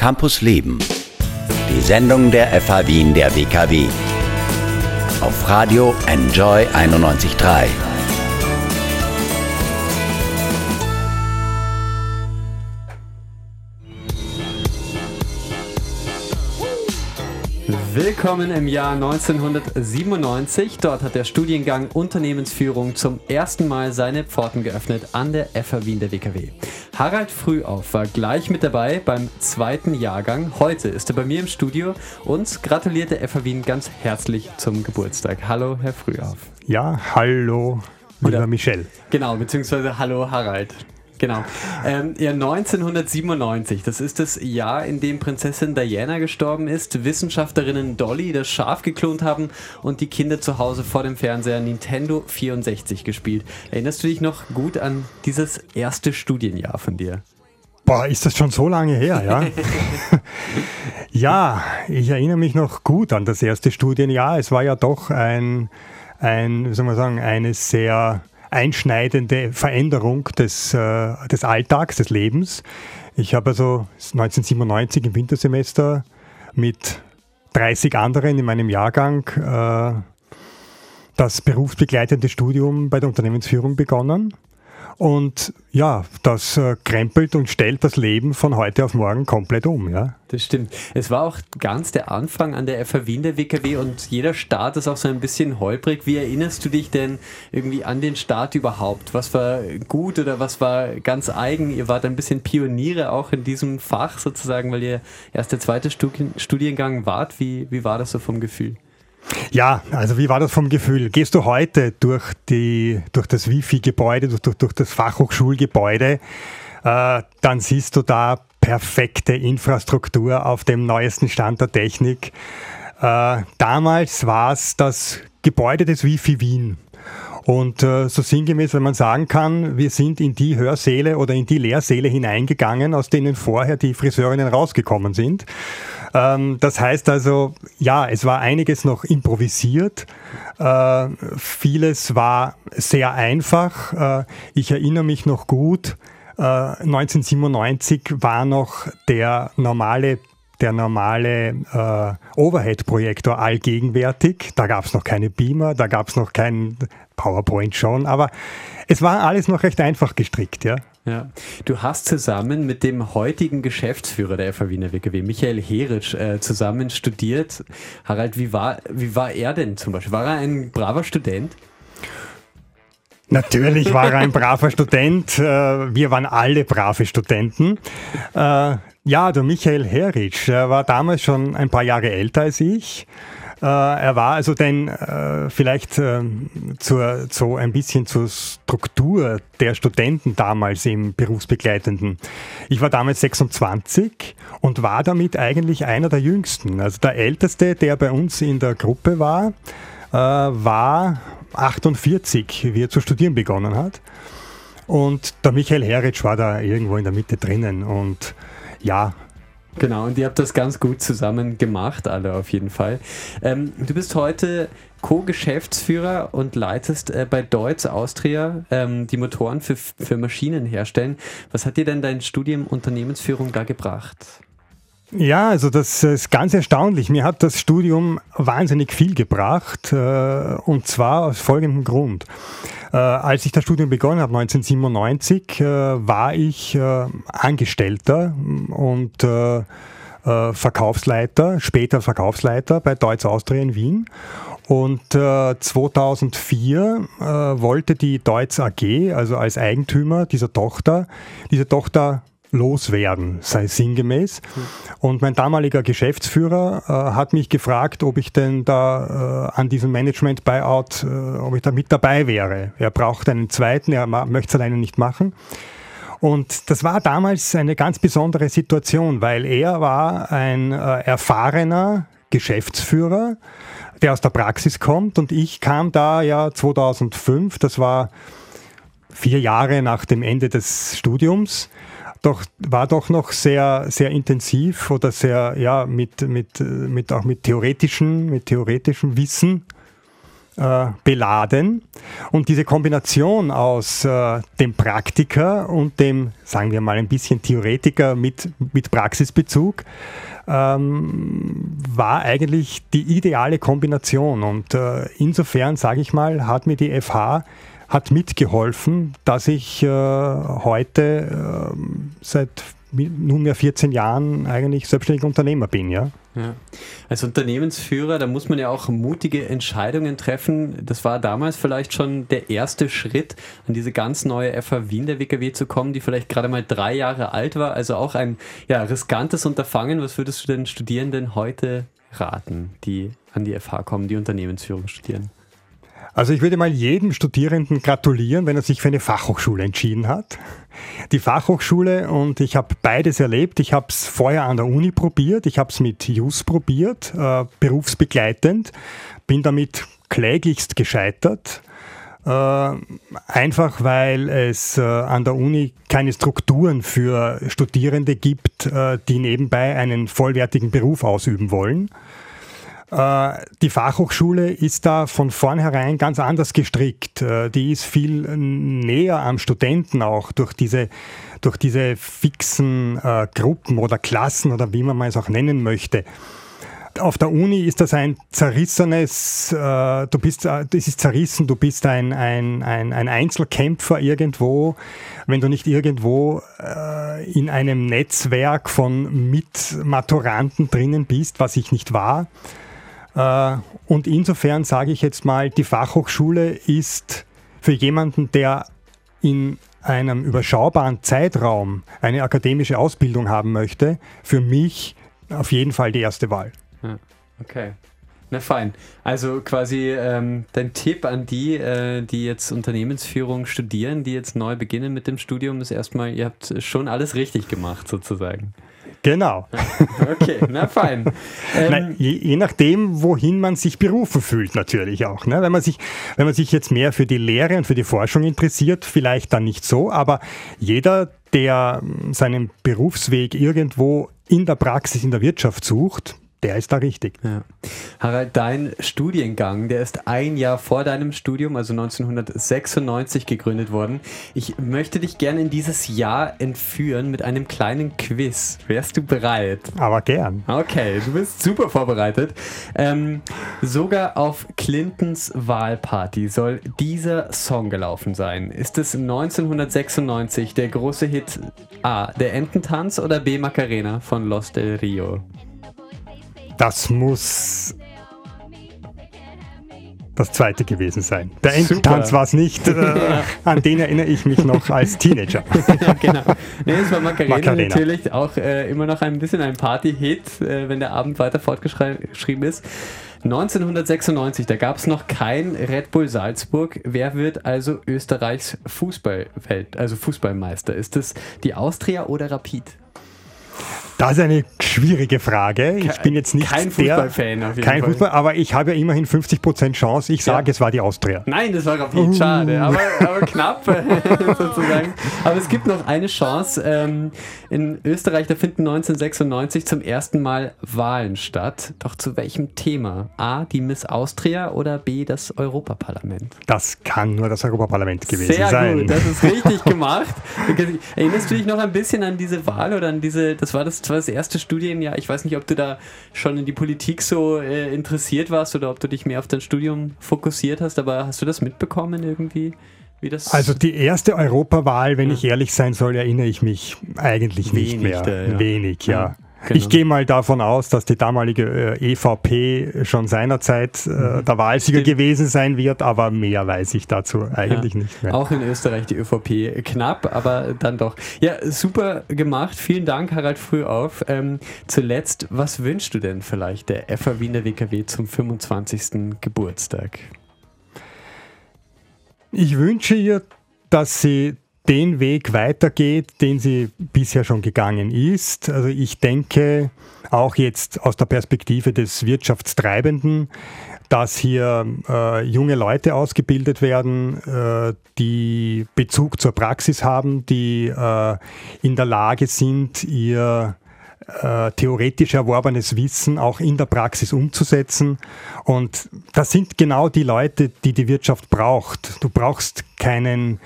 Campus Leben. Die Sendung der FH Wien der WKW. Auf Radio Enjoy 91.3. Willkommen im Jahr 1997. Dort hat der Studiengang Unternehmensführung zum ersten Mal seine Pforten geöffnet an der FH Wien der WKW. Harald Frühauf war gleich mit dabei beim zweiten Jahrgang. Heute ist er bei mir im Studio und gratuliert der FH Wien ganz herzlich zum Geburtstag. Hallo, Herr Frühauf. Ja, hallo, lieber Michel. Genau, beziehungsweise hallo, Harald. Genau. Ähm, ja, 1997, das ist das Jahr, in dem Prinzessin Diana gestorben ist, Wissenschaftlerinnen Dolly das Schaf geklont haben und die Kinder zu Hause vor dem Fernseher Nintendo 64 gespielt. Erinnerst du dich noch gut an dieses erste Studienjahr von dir? Boah, ist das schon so lange her, ja? ja, ich erinnere mich noch gut an das erste Studienjahr. Es war ja doch ein, ein wie soll man sagen, eine sehr einschneidende Veränderung des, äh, des Alltags, des Lebens. Ich habe also 1997 im Wintersemester mit 30 anderen in meinem Jahrgang äh, das berufsbegleitende Studium bei der Unternehmensführung begonnen. Und ja, das äh, krempelt und stellt das Leben von heute auf morgen komplett um. Ja? Das stimmt. Es war auch ganz der Anfang an der FH Wien der WKW und jeder Start ist auch so ein bisschen holprig. Wie erinnerst du dich denn irgendwie an den Start überhaupt? Was war gut oder was war ganz eigen? Ihr wart ein bisschen Pioniere auch in diesem Fach sozusagen, weil ihr erst der zweite Studiengang wart. Wie, wie war das so vom Gefühl? Ja, also wie war das vom Gefühl? Gehst du heute durch, die, durch das Wifi-Gebäude, durch, durch das Fachhochschulgebäude, äh, dann siehst du da perfekte Infrastruktur auf dem neuesten Stand der Technik. Äh, damals war es das Gebäude des Wifi Wien. Und äh, so sinngemäß, wenn man sagen kann, wir sind in die Hörsäle oder in die Lehrsäle hineingegangen, aus denen vorher die Friseurinnen rausgekommen sind. Ähm, das heißt also, ja, es war einiges noch improvisiert. Äh, vieles war sehr einfach. Äh, ich erinnere mich noch gut, 1997 äh, war noch der normale der normale äh, Overhead-Projektor allgegenwärtig. Da gab es noch keine Beamer, da gab es noch keinen PowerPoint schon, aber es war alles noch recht einfach gestrickt, ja. Ja. Du hast zusammen mit dem heutigen Geschäftsführer der FH Wiener WKW, Michael Heritsch, äh, zusammen studiert. Harald, wie war, wie war er denn zum Beispiel? War er ein braver Student? Natürlich war er ein braver Student. Äh, wir waren alle brave Studenten. Ja, der Michael Heritsch war damals schon ein paar Jahre älter als ich. Äh, er war also denn äh, vielleicht äh, zur, so ein bisschen zur Struktur der Studenten damals im Berufsbegleitenden. Ich war damals 26 und war damit eigentlich einer der jüngsten. Also der älteste, der bei uns in der Gruppe war, äh, war 48, wie er zu studieren begonnen hat. Und der Michael Heritsch war da irgendwo in der Mitte drinnen und ja, Genau, und ihr habt das ganz gut zusammen gemacht, alle auf jeden Fall. Ähm, du bist heute Co-Geschäftsführer und leitest äh, bei Deutz Austria ähm, die Motoren für, für Maschinen herstellen. Was hat dir denn dein Studium Unternehmensführung da gebracht? Ja, also das ist ganz erstaunlich. Mir hat das Studium wahnsinnig viel gebracht äh, und zwar aus folgendem Grund. Äh, als ich das Studium begonnen habe, 1997, äh, war ich Angestellter und Verkaufsleiter, später Verkaufsleiter bei Deutz Austria in Wien. Und 2004 wollte die Deutz AG, also als Eigentümer dieser Tochter, diese Tochter loswerden, sei sinngemäß. Und mein damaliger Geschäftsführer äh, hat mich gefragt, ob ich denn da äh, an diesem Management-Buyout, äh, ob ich da mit dabei wäre. Er braucht einen zweiten, er möchte es alleine nicht machen. Und das war damals eine ganz besondere Situation, weil er war ein äh, erfahrener Geschäftsführer, der aus der Praxis kommt und ich kam da ja 2005, das war vier Jahre nach dem Ende des Studiums, doch, war doch noch sehr, sehr intensiv oder sehr, ja, mit, mit, mit auch mit theoretischem, mit theoretischem Wissen äh, beladen. Und diese Kombination aus äh, dem Praktiker und dem, sagen wir mal, ein bisschen Theoretiker mit, mit Praxisbezug ähm, war eigentlich die ideale Kombination. Und äh, insofern, sage ich mal, hat mir die FH hat mitgeholfen, dass ich äh, heute äh, seit nunmehr 14 Jahren eigentlich selbstständiger Unternehmer bin, ja. ja. Als Unternehmensführer, da muss man ja auch mutige Entscheidungen treffen. Das war damals vielleicht schon der erste Schritt, an diese ganz neue FH Wien der WKW zu kommen, die vielleicht gerade mal drei Jahre alt war. Also auch ein ja, riskantes Unterfangen. Was würdest du den Studierenden heute raten, die an die FH kommen, die Unternehmensführung studieren? Also ich würde mal jedem Studierenden gratulieren, wenn er sich für eine Fachhochschule entschieden hat. Die Fachhochschule und ich habe beides erlebt. Ich habe es vorher an der Uni probiert, ich habe es mit JUS probiert, äh, berufsbegleitend, bin damit kläglichst gescheitert. Äh, einfach weil es äh, an der Uni keine Strukturen für Studierende gibt, äh, die nebenbei einen vollwertigen Beruf ausüben wollen. Äh, die Fachhochschule ist da von vornherein ganz anders gestrickt. Äh, die ist viel näher am Studenten auch durch diese, durch diese fixen äh, Gruppen oder Klassen oder wie man es auch nennen möchte. Auf der Uni ist das ein zerrissenes, du bist, das ist zerrissen, du bist ein, ein, ein, ein Einzelkämpfer irgendwo, wenn du nicht irgendwo in einem Netzwerk von Mitmaturanten drinnen bist, was ich nicht war. Äh, und insofern sage ich jetzt mal, die Fachhochschule ist für jemanden, der in einem überschaubaren Zeitraum eine akademische Ausbildung haben möchte, für mich auf jeden Fall die erste Wahl. Okay. Na fein. Also quasi ähm, dein Tipp an die, äh, die jetzt Unternehmensführung studieren, die jetzt neu beginnen mit dem Studium, ist erstmal, ihr habt schon alles richtig gemacht sozusagen. Genau. Okay, na fein. Ähm, na, je, je, nachdem, wohin man sich berufen fühlt, natürlich auch. Ne? Wenn, man sich, wenn man sich jetzt mehr für die Lehre und für die Forschung interessiert, vielleicht dann nicht so, aber jeder, der seinen Berufsweg irgendwo in der Praxis, in der Wirtschaft sucht, der ist da richtig. Ja. Harald, dein Studiengang, der ist ein Jahr vor deinem Studium, also 1996 gegründet worden. Ich möchte dich gerne in dieses Jahr entführen mit einem kleinen Quiz. Wärst du bereit? Aber gern. Okay, du bist super vorbereitet. Ähm, sogar auf Clintons Wahlparty soll dieser Song gelaufen sein. Ist es 1996 der große Hit A, der Ententanz oder B, Macarena von Los del Rio? Das muss das zweite gewesen sein. Der Ententanz war es nicht, äh, an den erinnere ich mich noch als Teenager. ja, genau. Nee, es war Macarena, Macarena. natürlich auch äh, immer noch ein bisschen ein Party-Hit, äh, wenn der Abend weiter fortgeschrieben ist. 1996, da gab es noch kein Red Bull Salzburg. Wer wird also Österreichs Fußballwelt, also Fußballmeister? Ist es die Austria oder Rapid? Das ist eine schwierige Frage. Ich bin jetzt nicht kein Fußballfan auf jeden kein Fall. Fußball, aber ich habe ja immerhin 50% Chance. Ich sage, ja. es war die Austria. Nein, das war Rapid. Uh. Schade, aber, aber knapp sozusagen. Aber es gibt noch eine Chance. Ähm, in Österreich, da finden 1996 zum ersten Mal Wahlen statt. Doch zu welchem Thema? A, die Miss Austria oder B, das Europaparlament? Das kann nur das Europaparlament gewesen Sehr sein. Sehr gut, das ist richtig gemacht. Erinnerst du dich noch ein bisschen an diese Wahl oder an diese, das war das, war das erste Studienjahr. Ich weiß nicht, ob du da schon in die Politik so äh, interessiert warst oder ob du dich mehr auf dein Studium fokussiert hast, aber hast du das mitbekommen irgendwie? also die erste Europawahl, wenn ja. ich ehrlich sein soll, erinnere ich mich eigentlich Wenig nicht mehr. Da, ja. Wenig, ja. ja. Genau. Ich gehe mal davon aus, dass die damalige äh, EVP schon seinerzeit äh, mhm. der Wahlsieger Stimmt. gewesen sein wird, aber mehr weiß ich dazu eigentlich ja. nicht mehr. Auch in Österreich die ÖVP knapp, aber dann doch. Ja, super gemacht. Vielen Dank, Harald Frühauf. Ähm, zuletzt, was wünschst du denn vielleicht der FA Wiener WKW zum 25. Geburtstag? Ich wünsche ihr, dass sie den Weg weitergeht, den sie bisher schon gegangen ist. Also ich denke auch jetzt aus der Perspektive des Wirtschaftstreibenden, dass hier äh, junge Leute ausgebildet werden, äh, die Bezug zur Praxis haben, die äh, in der Lage sind, ihr äh, theoretisch erworbenes Wissen auch in der Praxis umzusetzen. Und das sind genau die Leute, die die Wirtschaft braucht. Du brauchst keinen,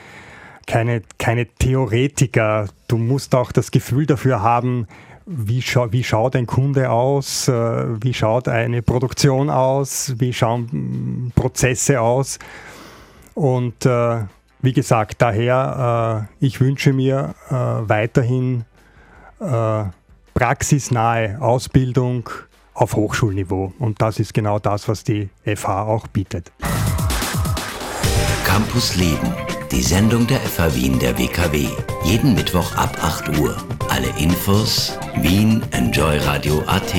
keine, keine Theoretiker. Du musst auch das Gefühl dafür haben, wie, scha wie schaut ein Kunde aus, äh, wie schaut eine Produktion aus, wie schauen Prozesse aus. Und äh, wie gesagt, daher, äh, ich wünsche mir äh, weiterhin äh, praxisnahe Ausbildung auf Hochschulniveau. Und das ist genau das, was die FH auch bietet. Campus Leben, die Sendung der FH Wien der WKW. Jeden Mittwoch ab 8 Uhr. Alle Infos Wien Enjoy Radio AT.